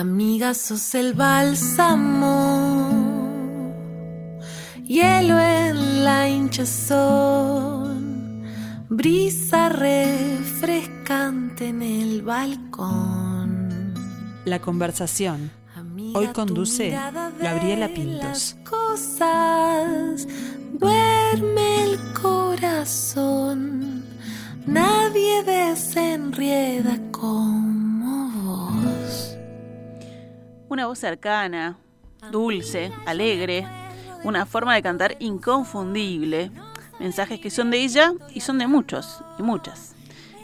Amiga, sos el bálsamo, hielo en la hinchazón, brisa refrescante en el balcón. La conversación. Hoy conduce Gabriela Pintos. Cosas, duerme el corazón, nadie desenrieda vos. Una voz cercana, dulce, alegre, una forma de cantar inconfundible, mensajes que son de ella y son de muchos y muchas.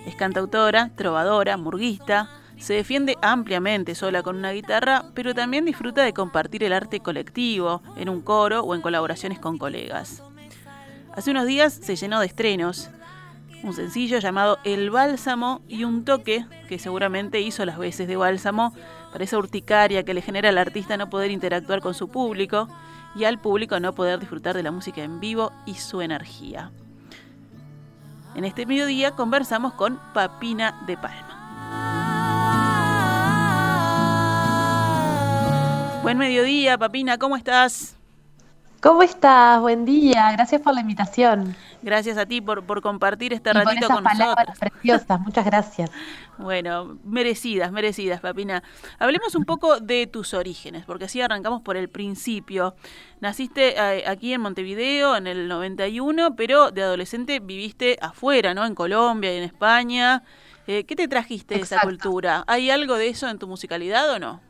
Es cantautora, trovadora, murguista, se defiende ampliamente sola con una guitarra, pero también disfruta de compartir el arte colectivo, en un coro o en colaboraciones con colegas. Hace unos días se llenó de estrenos, un sencillo llamado El Bálsamo y un toque que seguramente hizo las veces de bálsamo esa urticaria que le genera al artista no poder interactuar con su público y al público no poder disfrutar de la música en vivo y su energía. En este mediodía conversamos con Papina de Palma. Buen mediodía, Papina, ¿cómo estás? ¿Cómo estás? Buen día, gracias por la invitación. Gracias a ti por, por compartir este Y por ratito esas con palabras nosotros. preciosas, muchas gracias. Bueno, merecidas, merecidas, Papina. Hablemos un poco de tus orígenes, porque así arrancamos por el principio. Naciste eh, aquí en Montevideo en el 91, pero de adolescente viviste afuera, ¿no? En Colombia y en España. Eh, ¿Qué te trajiste de esa cultura? ¿Hay algo de eso en tu musicalidad o no?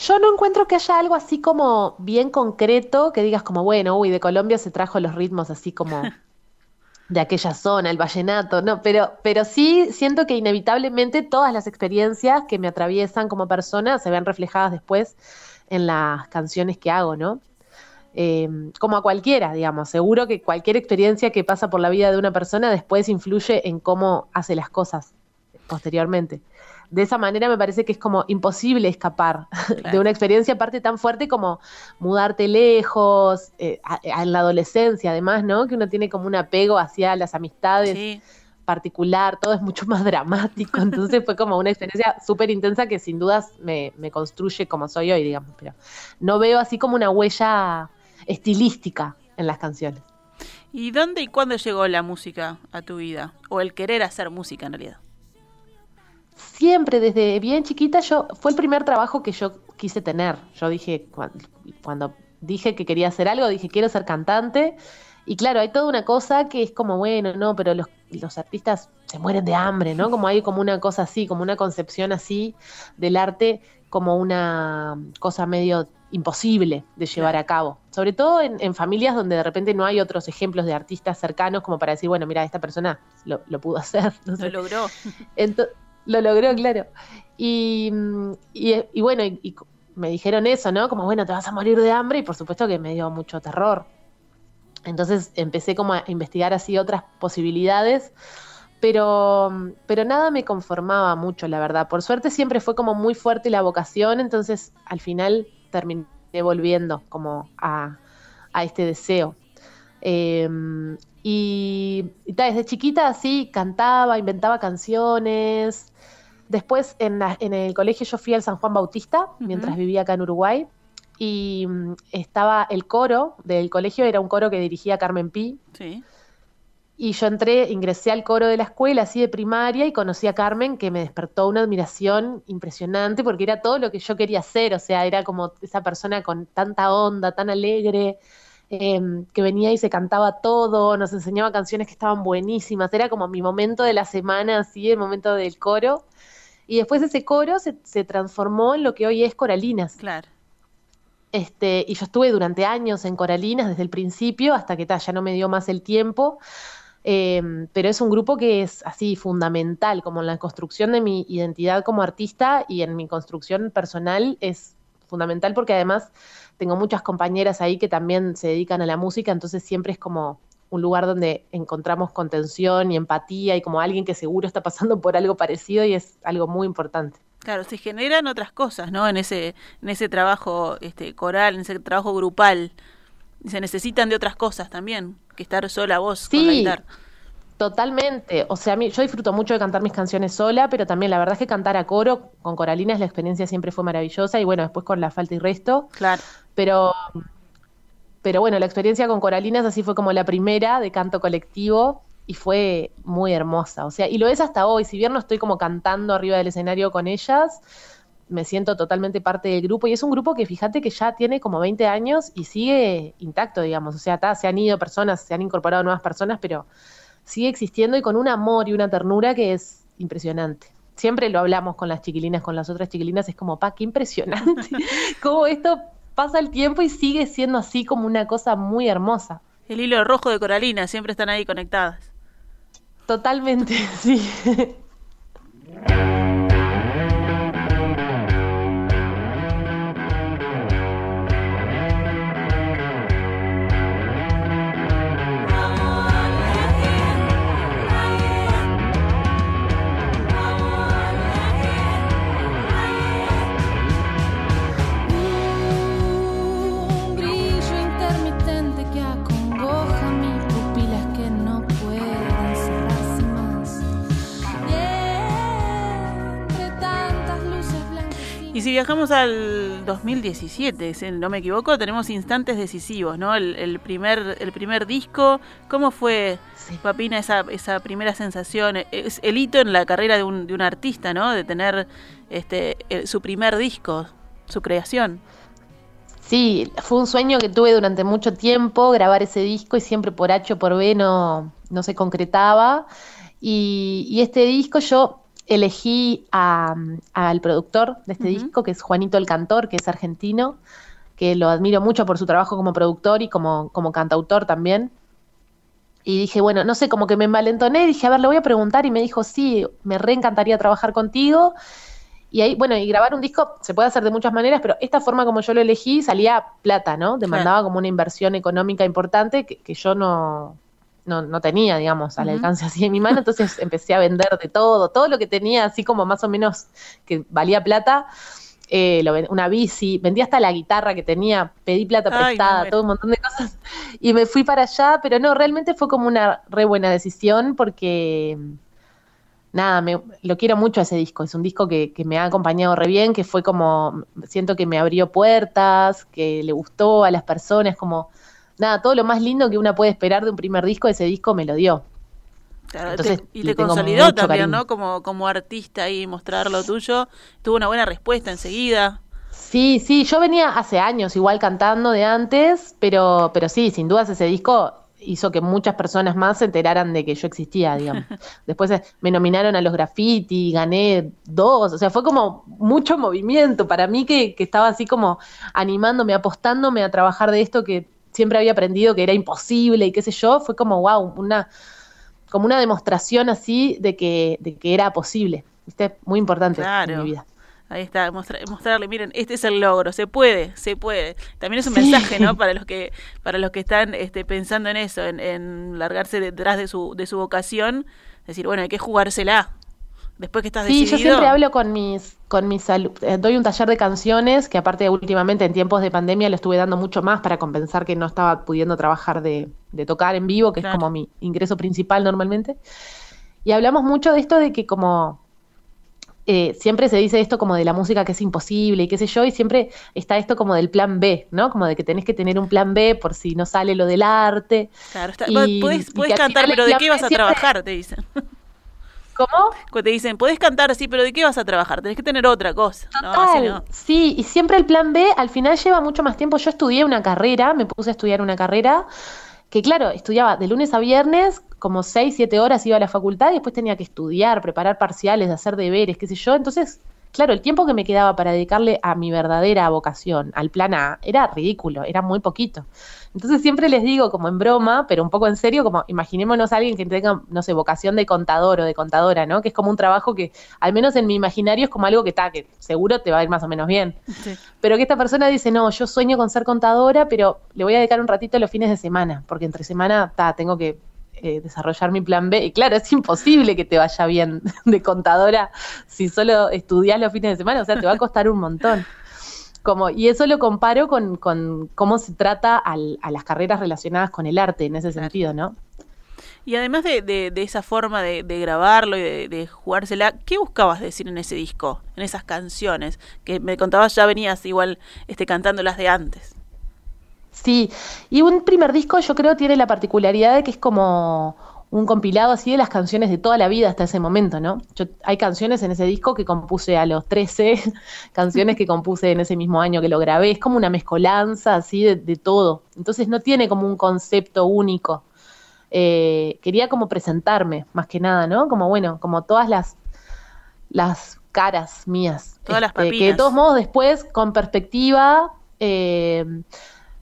Yo no encuentro que haya algo así como bien concreto que digas como, bueno, uy, de Colombia se trajo los ritmos así como de aquella zona, el vallenato, no, pero, pero sí siento que inevitablemente todas las experiencias que me atraviesan como persona se ven reflejadas después en las canciones que hago, ¿no? Eh, como a cualquiera, digamos, seguro que cualquier experiencia que pasa por la vida de una persona después influye en cómo hace las cosas posteriormente. De esa manera me parece que es como imposible escapar de una experiencia aparte tan fuerte como mudarte lejos, eh, a- a- en la adolescencia además, ¿no? Que uno tiene como un apego hacia las amistades Sí. particular, todo es mucho más dramático, entonces fue como una experiencia súper intensa que sin dudas me, me construye como soy hoy, digamos, pero no veo así como una huella estilística en las canciones. ¿Y dónde y cuándo llegó la música a tu vida? O el querer hacer música en realidad. Siempre desde bien chiquita yo fue el primer trabajo que yo quise tener. Yo dije cuan- cuando, dije que quería hacer algo, dije quiero ser cantante. Y claro, hay toda una cosa que es como, bueno, no, pero los, los artistas se mueren de hambre, ¿no? Como hay como una cosa así, como una concepción así del arte como una cosa medio imposible de llevar a cabo. Sobre todo en, en familias donde de repente no hay otros ejemplos de artistas cercanos como para decir, bueno, mira, esta persona lo, lo pudo hacer. no Lo sé. logró. Ento- lo logró, claro. Y, y, bueno, y, me dijeron eso, ¿no? Como, bueno, te vas a morir de hambre y por supuesto que me dio mucho terror. Entonces empecé como a investigar así otras posibilidades, pero, pero nada me conformaba mucho, la verdad. Por suerte siempre fue como muy fuerte la vocación, entonces al final terminé volviendo como a, a este deseo. Eh, y, y desde chiquita así cantaba, inventaba canciones. Después en, la- en el colegio yo fui al San Juan Bautista mientras vivía acá en Uruguay. Y mm, estaba el coro del colegio, era un coro que dirigía Carmen Pi. Sí. Y yo entré, ingresé al coro de la escuela, así de primaria, y conocí a Carmen, que me despertó una admiración impresionante, porque era todo lo que yo quería hacer, o sea, era como esa persona con tanta onda, tan alegre, eh, que venía y se cantaba todo, nos enseñaba canciones que estaban buenísimas, era como mi momento de la semana, así, el momento del coro. Y después ese coro se, se transformó en lo que hoy es Coralinas. Claro. Este, y yo estuve durante años en Coralinas desde el principio hasta que ta, ya no me dio más el tiempo. Eh, pero es un grupo que es así fundamental, como en la construcción de mi identidad como artista y en mi construcción personal es fundamental porque además tengo muchas compañeras ahí que también se dedican a la música, entonces siempre es como un lugar donde encontramos contención y empatía y como alguien que seguro está pasando por algo parecido y es algo muy importante. Claro, se generan otras cosas, ¿no? En ese, en ese trabajo este, coral, en ese trabajo grupal. Se necesitan de otras cosas también, que estar sola vos con la Sí. guitarra. Totalmente. O sea, a mí, yo disfruto mucho de cantar mis canciones sola, pero también la verdad es que cantar a coro con Coralinas la experiencia siempre fue maravillosa y bueno, después con la falta y resto. Claro. Pero, pero bueno, la experiencia con Coralinas así fue como la primera de canto colectivo y fue muy hermosa. O sea, y lo es hasta hoy. Si bien no estoy como cantando arriba del escenario con ellas, me siento totalmente parte del grupo y es un grupo que fíjate que ya tiene como 20 años y sigue intacto, digamos. O sea, se han ido personas, se han incorporado nuevas personas, pero sigue existiendo y con un amor y una ternura que es impresionante. Siempre lo hablamos con las chiquilinas, con las otras chiquilinas, es como, pa, qué impresionante. Cómo esto pasa el tiempo y sigue siendo así como una cosa muy hermosa. El hilo rojo de Coralina, siempre están ahí conectadas. Totalmente, sí. Y si viajamos al 2017, si no me equivoco, tenemos instantes decisivos, ¿no? El, primer, el primer disco, ¿cómo fue, Papina, esa, esa primera sensación? Es el hito en la carrera de un, de un artista, ¿no? De tener este, su primer disco, su creación. Sí, fue un sueño que tuve durante mucho tiempo, grabar ese disco y siempre por H o por B no, no se concretaba. Y, y este disco yo elegí al productor de este disco, que es Juanito el Cantor, que es argentino, que lo admiro mucho por su trabajo como productor y como, como cantautor también. Y dije, bueno, no sé, como que me envalentoné, dije, a ver, le voy a preguntar y me dijo, sí, me reencantaría trabajar contigo. Y ahí, bueno, y grabar un disco se puede hacer de muchas maneras, pero esta forma como yo lo elegí salía plata, ¿no? Demandaba como una inversión económica importante que yo no, no, no tenía, digamos, al alcance así de mi mano, entonces empecé a vender de todo, todo lo que tenía así como más o menos que valía plata, eh, una bici, vendí hasta la guitarra que tenía, pedí plata prestada, todo un montón de cosas, y me fui para allá, pero no, realmente fue como una re buena decisión porque nada, me, lo quiero mucho ese disco. Es un disco que, que, me ha acompañado re bien, que fue como, siento que me abrió puertas, que le gustó a las personas, como nada, todo lo más lindo que una puede esperar de un primer disco, ese disco me lo dio. y te consolidó también, ¿no? Como, como artista y mostrar lo tuyo. Tuvo una buena respuesta enseguida. Sí, sí, yo venía hace años igual cantando de antes, pero, pero sí, sin dudas ese disco hizo que muchas personas más se enteraran de que yo existía, digamos. Después eh, me nominaron a los graffiti, gané dos, o sea, fue como mucho movimiento para mí que, que estaba así como animándome, apostándome a trabajar de esto que siempre había aprendido que era imposible y qué sé yo, fue como, wow, una, como una demostración así de que, de que era posible. ¿Viste? Muy importante en mi vida. Ahí está, mostrarle, miren, este es el logro, se puede, se puede. También es un mensaje, ¿no? Para los que, para los que están este, pensando en eso, en, en largarse detrás de su, de su vocación, decir, bueno, hay que jugársela, después que estás sí, yo siempre hablo con mis, con mis eh, doy un taller de canciones, que aparte últimamente en tiempos de pandemia lo estuve dando mucho más para compensar que no estaba pudiendo trabajar de, de tocar en vivo, que es como mi ingreso principal normalmente. Y hablamos mucho de esto de que como eh, siempre se dice esto como de la música que es imposible y qué sé yo, y siempre está esto como del plan B, ¿no? Como de que tenés que tener un plan B por si no sale lo del arte. Claro, está, puedes, cantar, pero ¿de qué vas a trabajar? Te dicen. ¿Cómo? Te dicen, podés cantar así, pero ¿de qué vas a trabajar? Tenés que tener otra cosa. Total, Sí, y siempre el plan B al final lleva mucho más tiempo. Yo estudié una carrera, me puse a estudiar una carrera que claro, estudiaba de lunes a viernes, como seis, siete horas iba a la facultad y después tenía que estudiar, preparar parciales, hacer deberes, qué sé yo. Entonces, claro, el tiempo que me quedaba para dedicarle a mi verdadera vocación, al plan A, era ridículo, era muy poquito. Entonces siempre les digo, como en broma, pero un poco en serio, como imaginémonos a alguien que tenga, no sé, vocación de contador o de contadora, ¿no? Que es como un trabajo que, al menos en mi imaginario, es como algo que está, que seguro te va a ir más o menos bien. Pero que esta persona dice, no, yo sueño con ser contadora, pero le voy a dedicar un ratito los fines de semana, porque entre semana, ta, tengo que eh, desarrollar mi plan B. Y claro, es imposible que te vaya bien de contadora si solo estudias los fines de semana, o sea, te va a costar un montón. Como, y eso lo comparo con, con cómo se trata al, a las carreras relacionadas con el arte en ese sentido, ¿no? Y además de, esa forma de, grabarlo y de, jugársela, ¿qué buscabas decir en ese disco, en esas canciones? Que me contabas ya venías igual este, cantando las de antes. Sí, y un primer disco yo creo tiene la particularidad de que es como un compilado así de las canciones de toda la vida hasta ese momento, ¿no? Yo, hay canciones en ese disco que compuse a los 13, canciones que compuse en ese mismo año que lo grabé, es como una mezcolanza así de todo, entonces no tiene como un concepto único. Eh, quería como presentarme, más que nada, ¿no? Como bueno, como todas las, las caras mías. Todas las papinas. Este, que de todos modos después, con perspectiva, eh,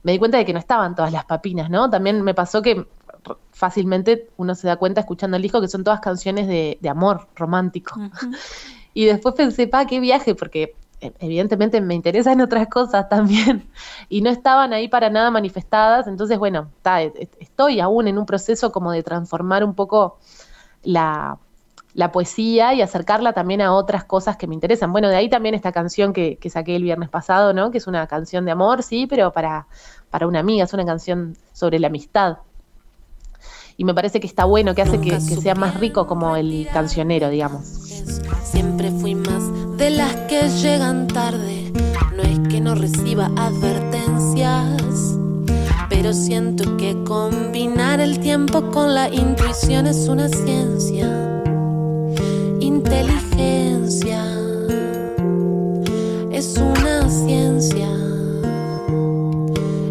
me di cuenta de que no estaban todas las papinas, ¿no? También me pasó que fácilmente uno se da cuenta escuchando el disco que son todas canciones de, amor romántico. Y después pensé, pa, qué viaje, porque e, evidentemente me interesan otras cosas también y no estaban ahí para nada manifestadas, entonces bueno, e, e, estoy aún en un proceso como de transformar un poco la, poesía y acercarla también a otras cosas que me interesan. Bueno, de ahí también esta canción que, saqué el viernes pasado, ¿no? Que es una canción de amor, sí, pero para, para una amiga, es una canción sobre la amistad. Y me parece que está bueno, que hace que, que sea más rico como el cancionero, digamos. Siempre fui más de las que llegan tarde. No es que no reciba advertencias, pero siento que combinar el tiempo con la intuición es una ciencia. Inteligencia es una ciencia.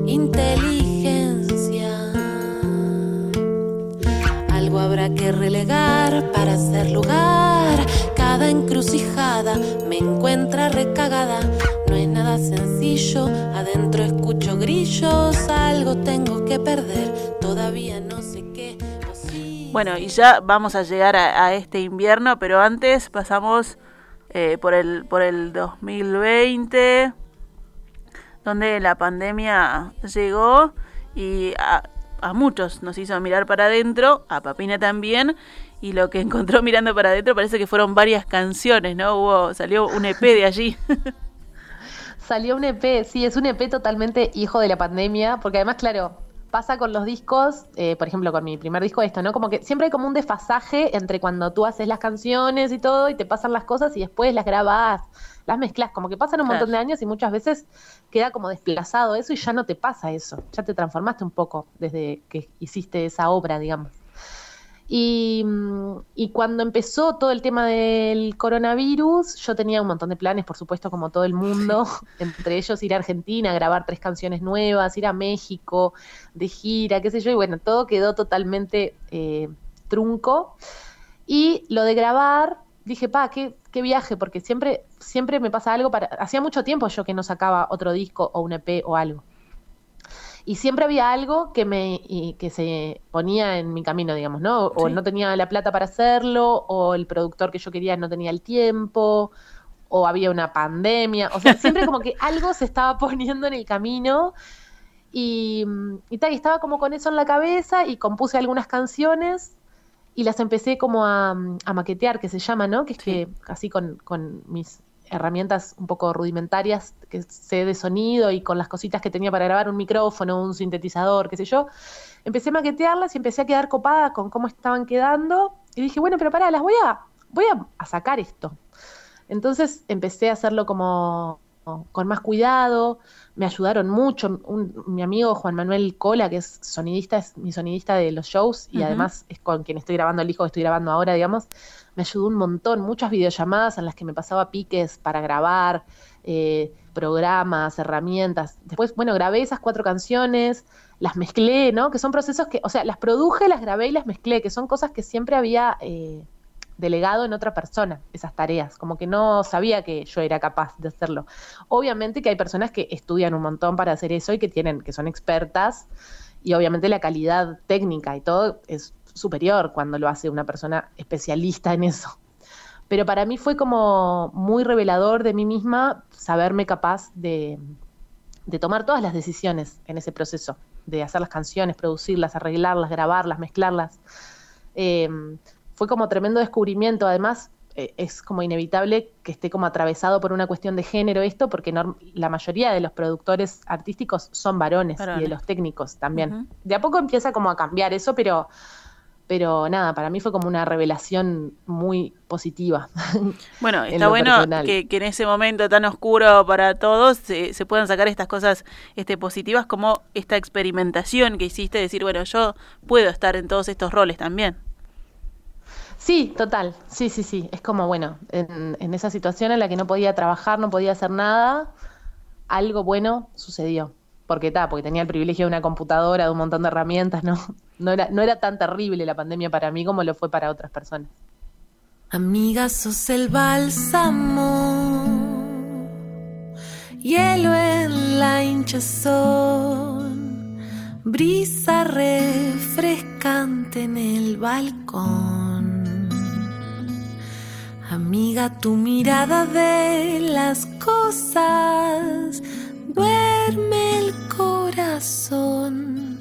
Inteligencia. Que relegar para hacer lugar cada encrucijada me encuentra recagada. No es nada sencillo, adentro escucho grillos, algo tengo que perder, todavía no sé qué. Bueno, y ya vamos a llegar a, este invierno, pero antes pasamos eh, por, el, por el 2020, donde la pandemia llegó y a, a muchos nos hizo mirar para adentro, a Papina también, y lo que encontró mirando para adentro parece que fueron varias canciones, ¿no? Hubo, salió un EP de allí. salió un EP, sí, es un EP totalmente hijo de la pandemia, porque además, claro, pasa con los discos, eh, por ejemplo, con mi primer disco esto, ¿no? Como que siempre hay como un desfasaje entre cuando tú haces las canciones y todo y te pasan las cosas y después las grabás, las mezclas, como que pasan un montón de años y muchas veces queda como desplazado eso y ya no te pasa eso, ya te transformaste un poco desde que hiciste esa obra, digamos. Y, y, cuando empezó todo el tema del coronavirus, yo tenía un montón de planes, por supuesto, como todo el mundo, entre ellos ir a Argentina, grabar tres canciones nuevas, ir a México de gira, qué sé yo, y bueno, todo quedó totalmente eh, trunco. Y lo de grabar, dije, pa, qué, qué viaje, porque siempre, siempre me pasa algo, para, hacía mucho tiempo yo que no sacaba otro disco o un EP o algo y siempre había algo que me que se ponía en mi camino, digamos, ¿no? O no tenía la plata para hacerlo, o el productor que yo quería no tenía el tiempo, o había una pandemia, o sea, siempre como que algo se estaba poniendo en el camino y, y tal, y estaba como con eso en la cabeza y compuse algunas canciones y las empecé como a, maquetear, que se llama, ¿no? Que es que así con, con mis herramientas un poco rudimentarias que sé de sonido y con las cositas que tenía para grabar un micrófono, un sintetizador, qué sé yo, empecé a maquetearlas y empecé a quedar copada con cómo estaban quedando y dije, bueno, pero pará, las voy a, voy a, sacar esto. Entonces empecé a hacerlo como con más cuidado, me ayudaron mucho. mi amigo Juan Manuel Cola, que es sonidista, es mi sonidista de los shows y además es con quien estoy grabando el disco que estoy grabando ahora, digamos, me ayudó un montón, muchas videollamadas en las que me pasaba piques para grabar, eh, programas, herramientas. Después, bueno, grabé esas cuatro canciones, las mezclé, ¿no? Que son procesos que, o sea, las produje, las grabé y las mezclé, que son cosas que siempre había eh, delegado en otra persona, esas tareas, como que no sabía que yo era capaz de hacerlo. Obviamente que hay personas que estudian un montón para hacer eso y que tienen, que son expertas, y obviamente la calidad técnica y todo es superior cuando lo hace una persona especialista en eso. Pero para mí fue como muy revelador de mí misma saberme capaz de, tomar todas las decisiones en ese proceso, de hacer las canciones, producirlas, arreglarlas, grabarlas, mezclarlas. Eh, fue como tremendo descubrimiento. Además, eh, es como inevitable que esté como atravesado por una cuestión de género esto, porque la mayoría de los productores artísticos son varones, y de los técnicos también. De a poco empieza como a cambiar eso, pero pero nada, para mí fue como una revelación muy positiva. Bueno, está bueno que, en ese momento tan oscuro para todos se, se, puedan sacar estas cosas este, positivas como esta experimentación que hiciste, decir, bueno, yo puedo estar en todos estos roles también. Sí, total, sí, sí, sí, es como, bueno, en, esa situación en la que no podía trabajar, no podía hacer nada, algo bueno sucedió porque está, porque tenía el privilegio de una computadora, de un montón de herramientas, ¿no? No era, no era tan terrible la pandemia para mí como lo fue para otras personas. Amiga, sos el bálsamo, hielo en la hinchazón, brisa refrescante en el balcón. Amiga, tu mirada de las cosas duerme el corazón.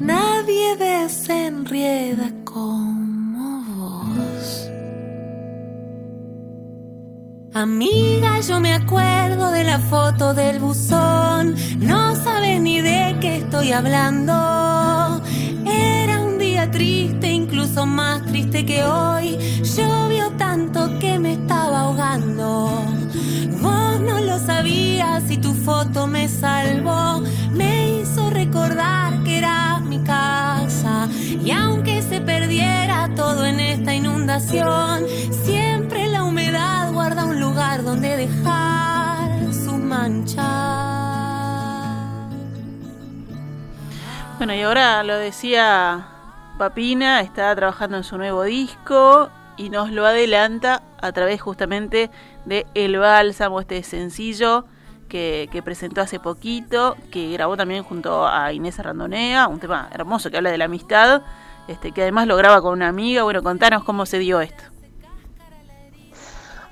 Nadie desenrieda como vos. Amiga, yo me acuerdo de la foto del buzón. No sabes ni de qué estoy hablando. Día triste, incluso más triste que hoy. Llovió tanto que me estaba ahogando no lo sabías y tu foto me salvó. Me hizo recordar que era mi casa. Y aunque se perdiera todo en esta inundación, siempre la humedad guarda un lugar donde dejar su mancha. Bueno, y ahora lo decía Papina, está trabajando en su nuevo disco y nos lo adelanta a través justamente de El Bálsamo, este sencillo que, presentó hace poquito, que grabó también junto a Inés Arrandonea, un tema hermoso que habla de la amistad, este, que además lo graba con una amiga. Bueno, contanos cómo se dio esto.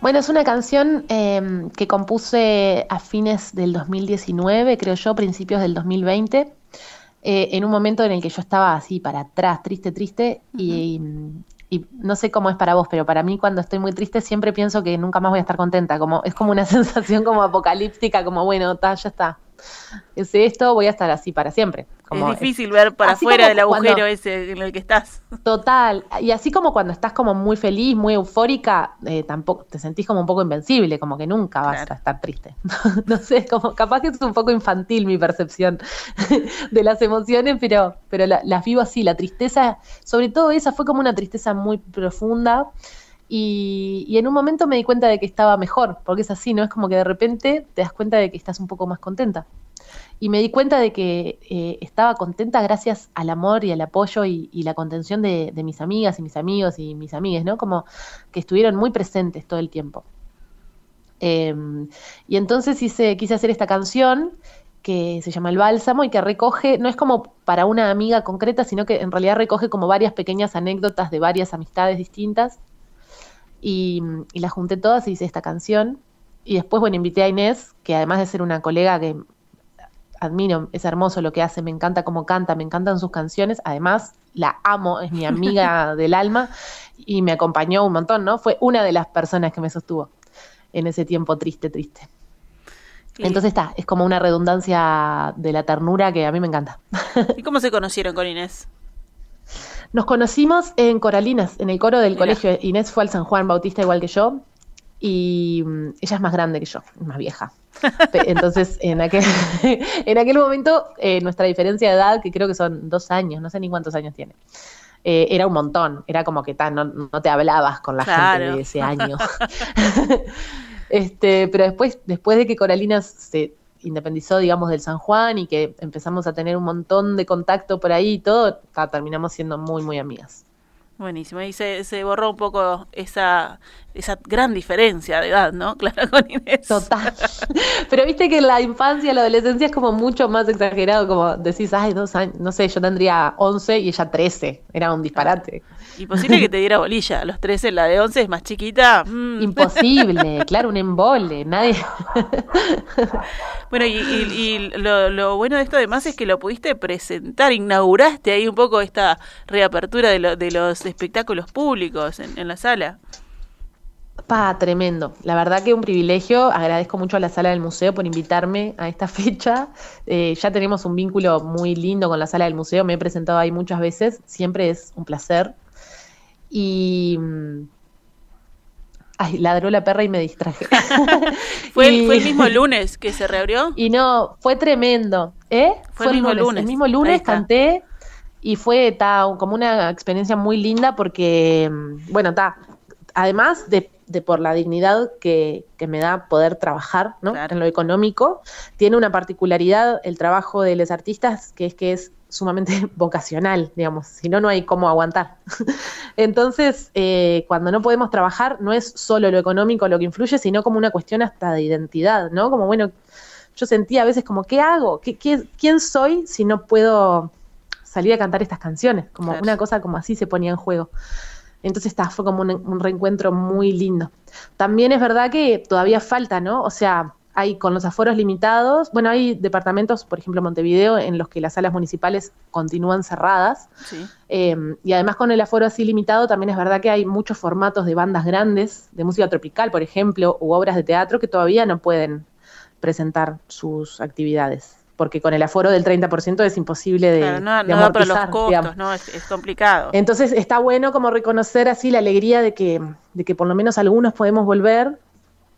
Bueno, es una canción em, que compuse a fines del 2019, creo yo, principios del 2020, eh, en un momento en el que yo estaba así para atrás, triste, triste, y, y no sé cómo es para vos, pero para mí cuando estoy muy triste siempre pienso que nunca más voy a estar contenta, como es como una sensación como apocalíptica, como bueno, ya está. Es esto, voy a estar así para siempre. es difícil ver para afuera del agujero ese en el que estás. Total, y así como cuando estás como muy feliz, muy eufórica, eh, tampoco te sentís como un poco invencible, como que nunca vas a estar triste. no sé, como capaz que es un poco infantil mi percepción de las emociones, pero, pero las vivo así. La tristeza, sobre todo esa, fue como una tristeza muy profunda y, en un momento me di cuenta de que estaba mejor, porque es así, ¿no? Es como que de repente te das cuenta de que estás un poco más contenta. Y me di cuenta de que eh, estaba contenta gracias al amor y al apoyo y, la contención de, mis amigas y mis amigos y mis amigas, ¿no? Como que estuvieron muy presentes todo el tiempo. Em, y entonces hice, quise hacer esta canción que se llama El Bálsamo y que recoge, no es como para una amiga concreta, sino que en realidad recoge como varias pequeñas anécdotas de varias amistades distintas y, la junté todas y hice esta canción. Y después, bueno, invité a Inés, que además de ser una colega que admiro, es hermoso lo que hace, me encanta cómo canta, me encantan sus canciones, además la amo, es mi amiga del alma y me acompañó un montón, ¿no? Fue una de las personas que me sostuvo en ese tiempo triste, triste. Entonces está, es como una redundancia de la ternura que a mí me encanta. ¿Y cómo se conocieron con Inés? Nos conocimos en Coralinas, en el coro del colegio. Inés fue al San Juan Bautista igual que yo y mm, ella es más grande que yo, más vieja. Entonces, en aquel, en aquel momento, eh, nuestra diferencia de edad, que creo que son dos años, no sé ni cuántos años tiene, eh, era un montón. Era como que tan, no, te hablabas con la gente de ese año. este, pero después, después de que Coralinas se independizó, digamos, del San Juan y que empezamos a tener un montón de contacto por ahí y todo, terminamos siendo muy, muy amigas. Buenísimo, y se, se borró un poco esa, esa gran diferencia de edad, ¿no? Claro, con Inés. Total. Pero viste que la infancia, la adolescencia es como mucho más exagerado, como decís, ay, dos años, no sé, yo tendría 11 y ella 13, era un disparate. Imposible que te diera bolilla. A los 13, la de 11 es más chiquita. Mm. Imposible, claro, un embole. Nadie. bueno, y, lo, bueno de esto además es que lo pudiste presentar, inauguraste ahí un poco esta reapertura de, de los espectáculos públicos en, la sala. Pa, tremendo. La verdad que un privilegio. Agradezco mucho a la sala del museo por invitarme a esta fecha. Eh, ya tenemos un vínculo muy lindo con la sala del museo. Me he presentado ahí muchas veces. Siempre es un placer. Y. Mm, ay, ladró la perra y me distraje. ¿Fue, el, mismo lunes que se reabrió? Y no, fue tremendo. ¿Eh? Fue, el mismo lunes. El mismo lunes canté y fue como una experiencia muy linda porque, mm, bueno, está. Además de de por la dignidad que, me da poder trabajar ¿no? en lo económico. Tiene una particularidad el trabajo de los artistas, que es que es sumamente vocacional, digamos, si no, no hay cómo aguantar. Entonces, eh, cuando no podemos trabajar, no es solo lo económico lo que influye, sino como una cuestión hasta de identidad, ¿no? Como, bueno, yo sentía a veces como, ¿qué hago? ¿Qué, quién soy si no puedo salir a cantar estas canciones? Como una cosa como así se ponía en juego. Entonces está, fue como un, reencuentro muy lindo. También es verdad que todavía falta, ¿no? O sea, hay con los aforos limitados, bueno, hay departamentos, por ejemplo, Montevideo, en los que las salas municipales continúan cerradas. Eh, y además con el aforo así limitado, también es verdad que hay muchos formatos de bandas grandes, de música tropical, por ejemplo, u obras de teatro que todavía no pueden presentar sus actividades porque con el aforo del 30% es imposible de, claro, no, no para los costos, ¿no? Es, complicado. Entonces está bueno como reconocer así la alegría de que, de que por lo menos algunos podemos volver,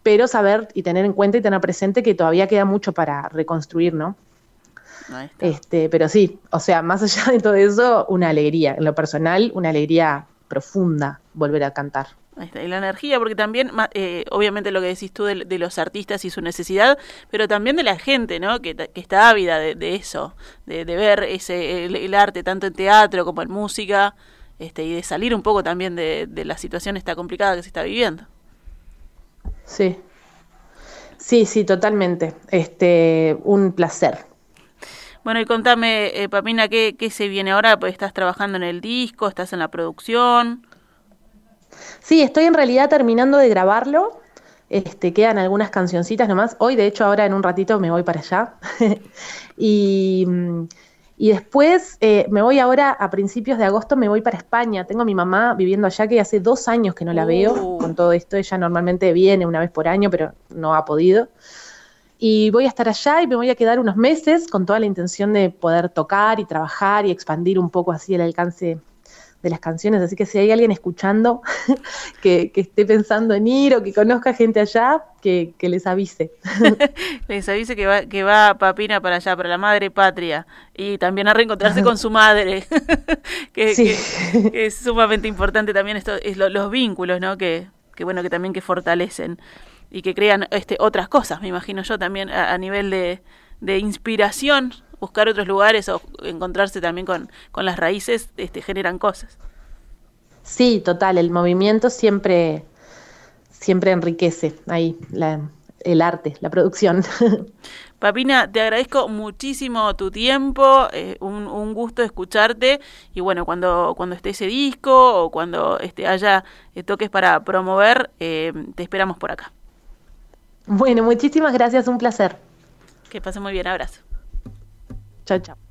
pero saber y tener en cuenta y tener presente que todavía queda mucho para reconstruir, ¿no? Este, pero sí, o sea, más allá de todo eso, una alegría. En lo personal, una alegría profunda volver a cantar. Y la energía, porque también, eh, obviamente lo que decís tú de, los artistas y su necesidad, pero también de la gente, ¿no? Que, está ávida de, eso, de, ver ese el, arte tanto en teatro como en música, este, y de salir un poco también de, la situación esta complicada que se está viviendo. Sí, sí, sí, totalmente. Este, un placer. Bueno, y contame, eh, Papina, ¿qué, ¿qué se viene ahora? Pues estás trabajando en el disco, estás en la producción. Sí, estoy en realidad terminando de grabarlo. Este, quedan algunas cancioncitas nomás. Hoy, de hecho, ahora en un ratito me voy para allá. y, después me voy ahora, a principios de agosto, me voy para España. Tengo a mi mamá viviendo allá que hace dos años que no la veo uh. con todo esto. Ella normalmente viene una vez por año, pero no ha podido. Y voy a estar allá y me voy a quedar unos meses con toda la intención de poder tocar y trabajar y expandir un poco así el alcance de las canciones, así que si hay alguien escuchando que, esté pensando en ir o que conozca gente allá, que, les avise. les avise que va, que va Papina para allá, para la madre patria, y también a reencontrarse con su madre, que, es sumamente importante también esto, es los vínculos, ¿no? Que, que bueno, que también que fortalecen y que crean este, otras cosas, me imagino yo también a, nivel de, de inspiración buscar otros lugares o encontrarse también con, las raíces este, generan cosas. Sí, total, el movimiento siempre, siempre enriquece ahí el arte, la producción. Papina, te agradezco muchísimo tu tiempo, eh, un, gusto escucharte y bueno, cuando, cuando esté ese disco o cuando este, haya eh, toques para promover, eh, te esperamos por acá. Bueno, muchísimas gracias, un placer. Que pase muy bien, abrazo. Chao, chao.